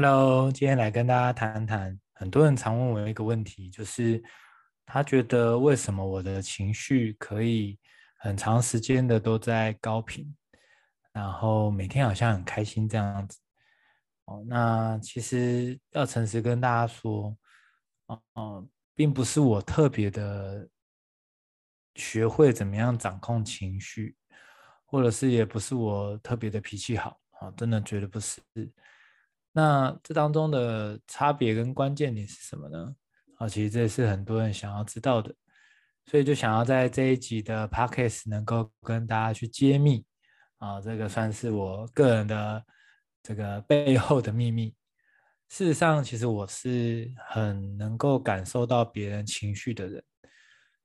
Hello，今天来跟大家谈谈，很多人常问我一个问题，就是他觉得为什么我的情绪可以很长时间的都在高频，然后每天好像很开心这样子。哦，那其实要诚实跟大家说，哦、并不是我特别的学会怎么样掌控情绪，或者是也不是我特别的脾气好啊，真的绝对不是。那这当中的差别跟关键点是什么呢？啊，其实这也是很多人想要知道的，所以就想要在这一集的 Podcast 能够跟大家去揭秘啊，这个算是我个人的这个背后的秘密。事实上，其实我是很能够感受到别人情绪的人，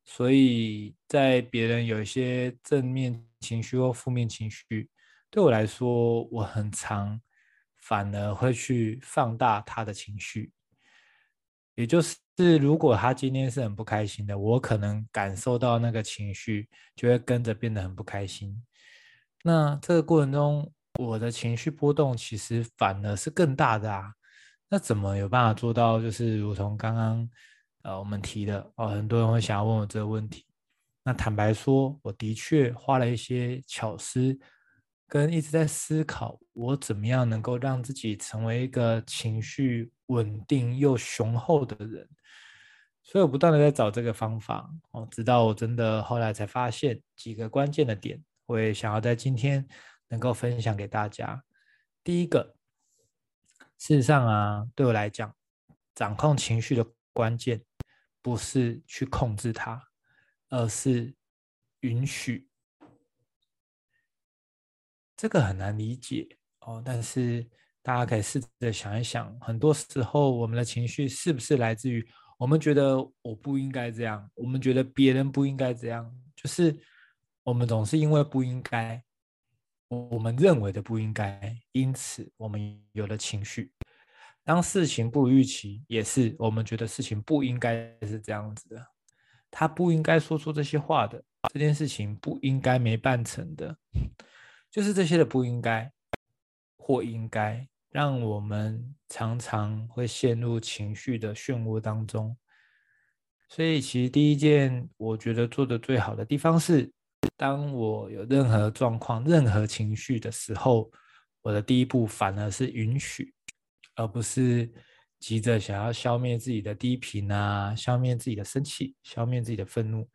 所以在别人有一些正面情绪或负面情绪，对我来说，我很常。反而会去放大他的情绪，也就是如果他今天是很不开心的，我可能感受到那个情绪，就会跟着变得很不开心。那这个过程中，我的情绪波动其实反而是更大的啊。那怎么有办法做到？就是如同刚刚呃我们提的哦，很多人会想要问我这个问题。那坦白说，我的确花了一些巧思。跟一直在思考，我怎么样能够让自己成为一个情绪稳定又雄厚的人，所以我不断的在找这个方法哦，直到我真的后来才发现几个关键的点，我也想要在今天能够分享给大家。第一个，事实上啊，对我来讲，掌控情绪的关键不是去控制它，而是允许。这个很难理解哦，但是大家可以试着想一想，很多时候我们的情绪是不是来自于我们觉得我不应该这样，我们觉得别人不应该这样，就是我们总是因为不应该，我们认为的不应该，因此我们有了情绪。当事情不如预期，也是我们觉得事情不应该是这样子的，他不应该说出这些话的，这件事情不应该没办成的。就是这些的不应该或应该，让我们常常会陷入情绪的漩涡当中。所以，其实第一件我觉得做的最好的地方是，当我有任何状况、任何情绪的时候，我的第一步反而是允许，而不是急着想要消灭自己的低频啊，消灭自己的生气，消灭自己的愤怒，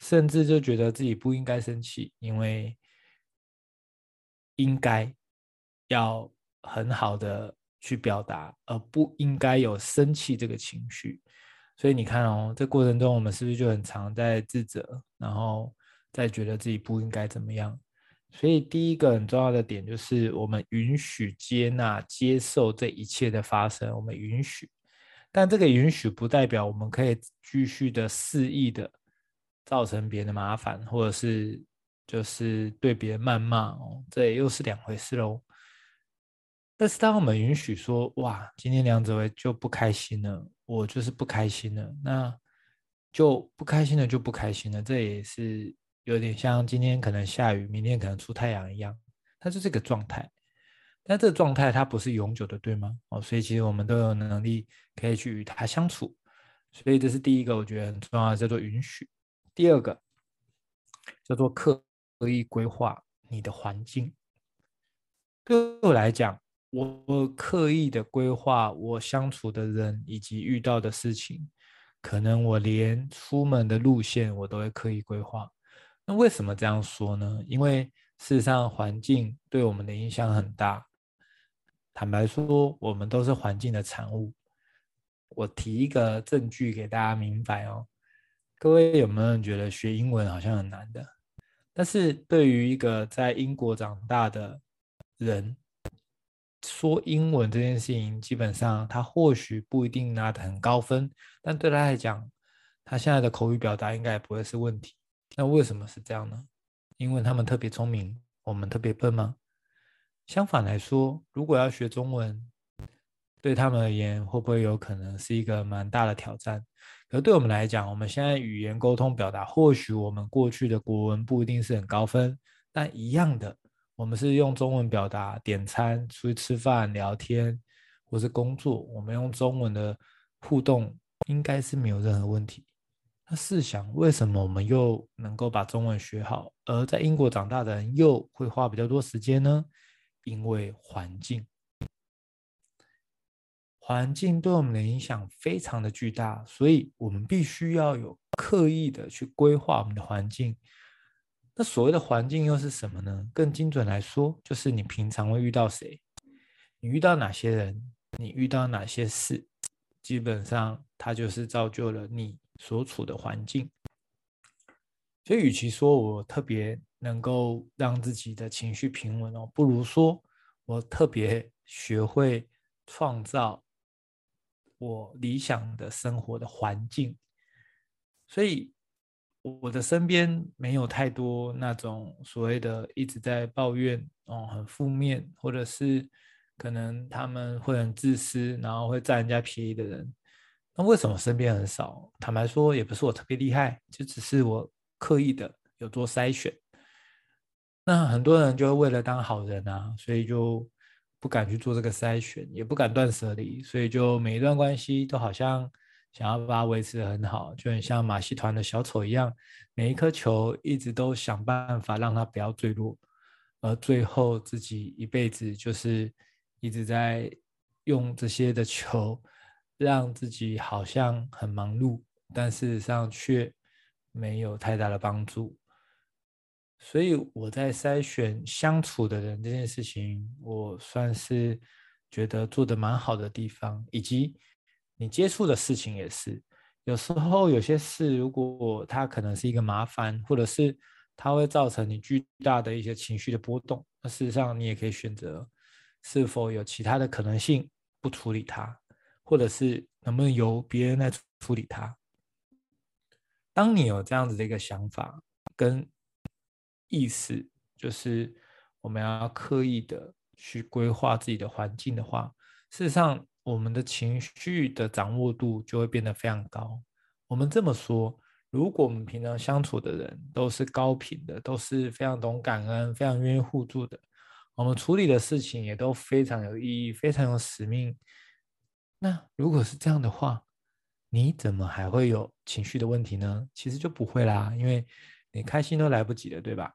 甚至就觉得自己不应该生气，因为。应该要很好的去表达，而不应该有生气这个情绪。所以你看哦，这过程中我们是不是就很常在自责，然后再觉得自己不应该怎么样？所以第一个很重要的点就是，我们允许、接纳、接受这一切的发生。我们允许，但这个允许不代表我们可以继续的肆意的造成别人的麻烦，或者是。就是对别人谩骂哦，这也又是两回事喽。但是当我们允许说，哇，今天梁子维就不开心了，我就是不开心了，那就不开心了就不开心了，这也是有点像今天可能下雨，明天可能出太阳一样，它是这个状态。但这个状态它不是永久的，对吗？哦，所以其实我们都有能力可以去与它相处。所以这是第一个，我觉得很重要的，叫做允许。第二个叫做克。刻意规划你的环境，对我来讲，我刻意的规划我相处的人以及遇到的事情，可能我连出门的路线我都会刻意规划。那为什么这样说呢？因为事实上环境对我们的影响很大。坦白说，我们都是环境的产物。我提一个证据给大家明白哦。各位有没有人觉得学英文好像很难的？但是对于一个在英国长大的人，说英文这件事情，基本上他或许不一定拿得很高分，但对他来讲，他现在的口语表达应该也不会是问题。那为什么是这样呢？因为他们特别聪明，我们特别笨吗？相反来说，如果要学中文，对他们而言，会不会有可能是一个蛮大的挑战？可对我们来讲，我们现在语言沟通表达，或许我们过去的国文不一定是很高分，但一样的，我们是用中文表达点餐、出去吃饭、聊天，或是工作，我们用中文的互动应该是没有任何问题。那试想，为什么我们又能够把中文学好，而在英国长大的人又会花比较多时间呢？因为环境，环境对我们的影响非常的巨大，所以我们必须要有刻意的去规划我们的环境。那所谓的环境又是什么呢？更精准来说，就是你平常会遇到谁，你遇到哪些人，你遇到哪些事，基本上它就是造就了你所处的环境。所以，与其说我特别能够让自己的情绪平稳哦，不如说我特别学会创造我理想的生活的环境。所以。我的身边没有太多那种所谓的一直在抱怨哦，很负面，或者是可能他们会很自私，然后会占人家便宜的人。那为什么身边很少？坦白说，也不是我特别厉害，就只是我刻意的有做筛选。那很多人就会为了当好人啊，所以就不敢去做这个筛选，也不敢断舍离，所以就每一段关系都好像。想要把它维持得很好，就很像马戏团的小丑一样，每一颗球一直都想办法让它不要坠落，而最后自己一辈子就是一直在用这些的球，让自己好像很忙碌，但事实上却没有太大的帮助。所以我在筛选相处的人这件事情，我算是觉得做得蛮好的地方，以及。你接触的事情也是，有时候有些事，如果它可能是一个麻烦，或者是它会造成你巨大的一些情绪的波动，那事实上你也可以选择是否有其他的可能性不处理它，或者是能不能由别人来处理它。当你有这样子的一个想法跟意思，就是我们要刻意的去规划自己的环境的话，事实上。我们的情绪的掌握度就会变得非常高。我们这么说，如果我们平常相处的人都是高频的，都是非常懂感恩、非常愿意互助的，我们处理的事情也都非常有意义、非常有使命。那如果是这样的话，你怎么还会有情绪的问题呢？其实就不会啦，因为你开心都来不及了，对吧？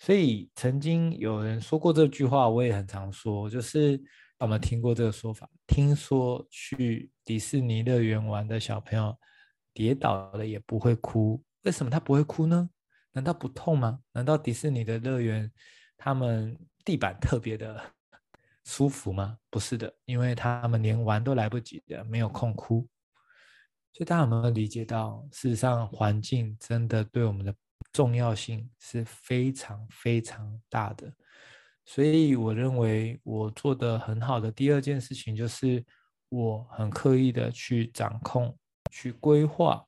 所以曾经有人说过这句话，我也很常说，就是。我们听过这个说法，听说去迪士尼乐园玩的小朋友跌倒了也不会哭，为什么他不会哭呢？难道不痛吗？难道迪士尼的乐园他们地板特别的 舒服吗？不是的，因为他们连玩都来不及的，没有空哭。所以大家有没有理解到，事实上环境真的对我们的重要性是非常非常大的。所以我认为我做得很好的第二件事情就是，我很刻意的去掌控、去规划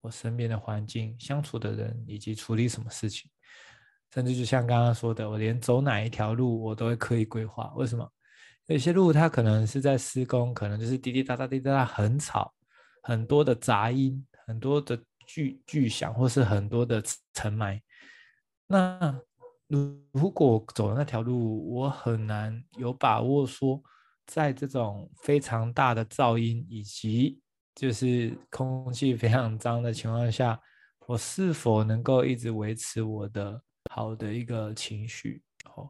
我身边的环境、相处的人以及处理什么事情，甚至就像刚刚说的，我连走哪一条路我都会刻意规划。为什么？有些路它可能是在施工，可能就是滴滴答答、滴滴答答很吵，很多的杂音，很多的巨巨响，或是很多的尘霾，那。如如果走的那条路，我很难有把握说，在这种非常大的噪音以及就是空气非常脏的情况下，我是否能够一直维持我的好的一个情绪？哦，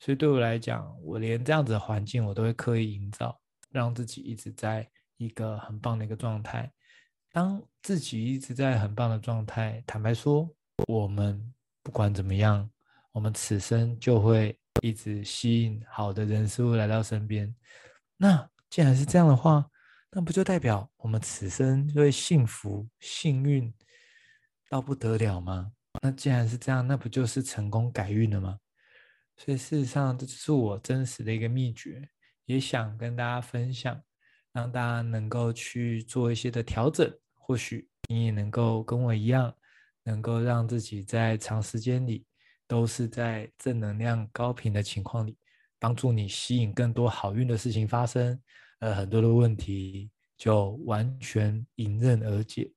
所以对我来讲，我连这样子的环境我都会刻意营造，让自己一直在一个很棒的一个状态。当自己一直在很棒的状态，坦白说，我们不管怎么样。我们此生就会一直吸引好的人事物来到身边。那既然是这样的话，那不就代表我们此生就会幸福、幸运到不得了吗？那既然是这样，那不就是成功改运了吗？所以事实上，这就是我真实的一个秘诀，也想跟大家分享，让大家能够去做一些的调整。或许你也能够跟我一样，能够让自己在长时间里。都是在正能量高频的情况里，帮助你吸引更多好运的事情发生，而很多的问题就完全迎刃而解。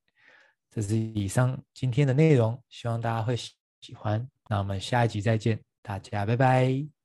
这是以上今天的内容，希望大家会喜欢。那我们下一集再见，大家拜拜。